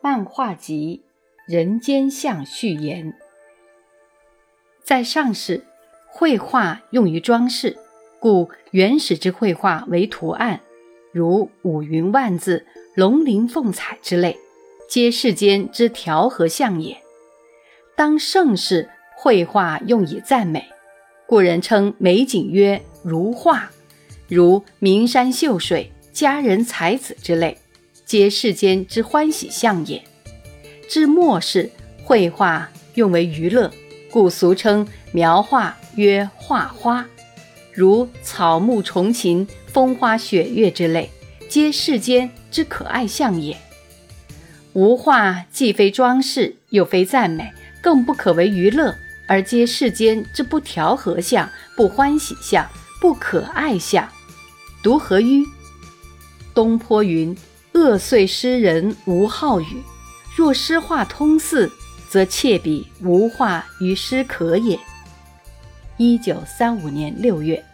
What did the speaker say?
漫画集《人间相序言》。在上世，绘画用于装饰，故原始之绘画为图案，如五云万字、龙鳞凤彩之类，皆世间之调和相也。当盛世，绘画用以赞美，故人称美景曰如画，如名山秀水、佳人才子之类。皆世间之欢喜相也。至末世，绘画用为娱乐，故俗称描画曰画花。如草木虫禽、风花雪月之类，皆世间之可爱相也。无画既非装饰，又非赞美，更不可为娱乐，而皆世间之不调和相、不欢喜相、不可爱相。独何于？东坡云。恶岁诗人无好语，若诗画通似，则窃比无画于诗可也。一九三五年六月。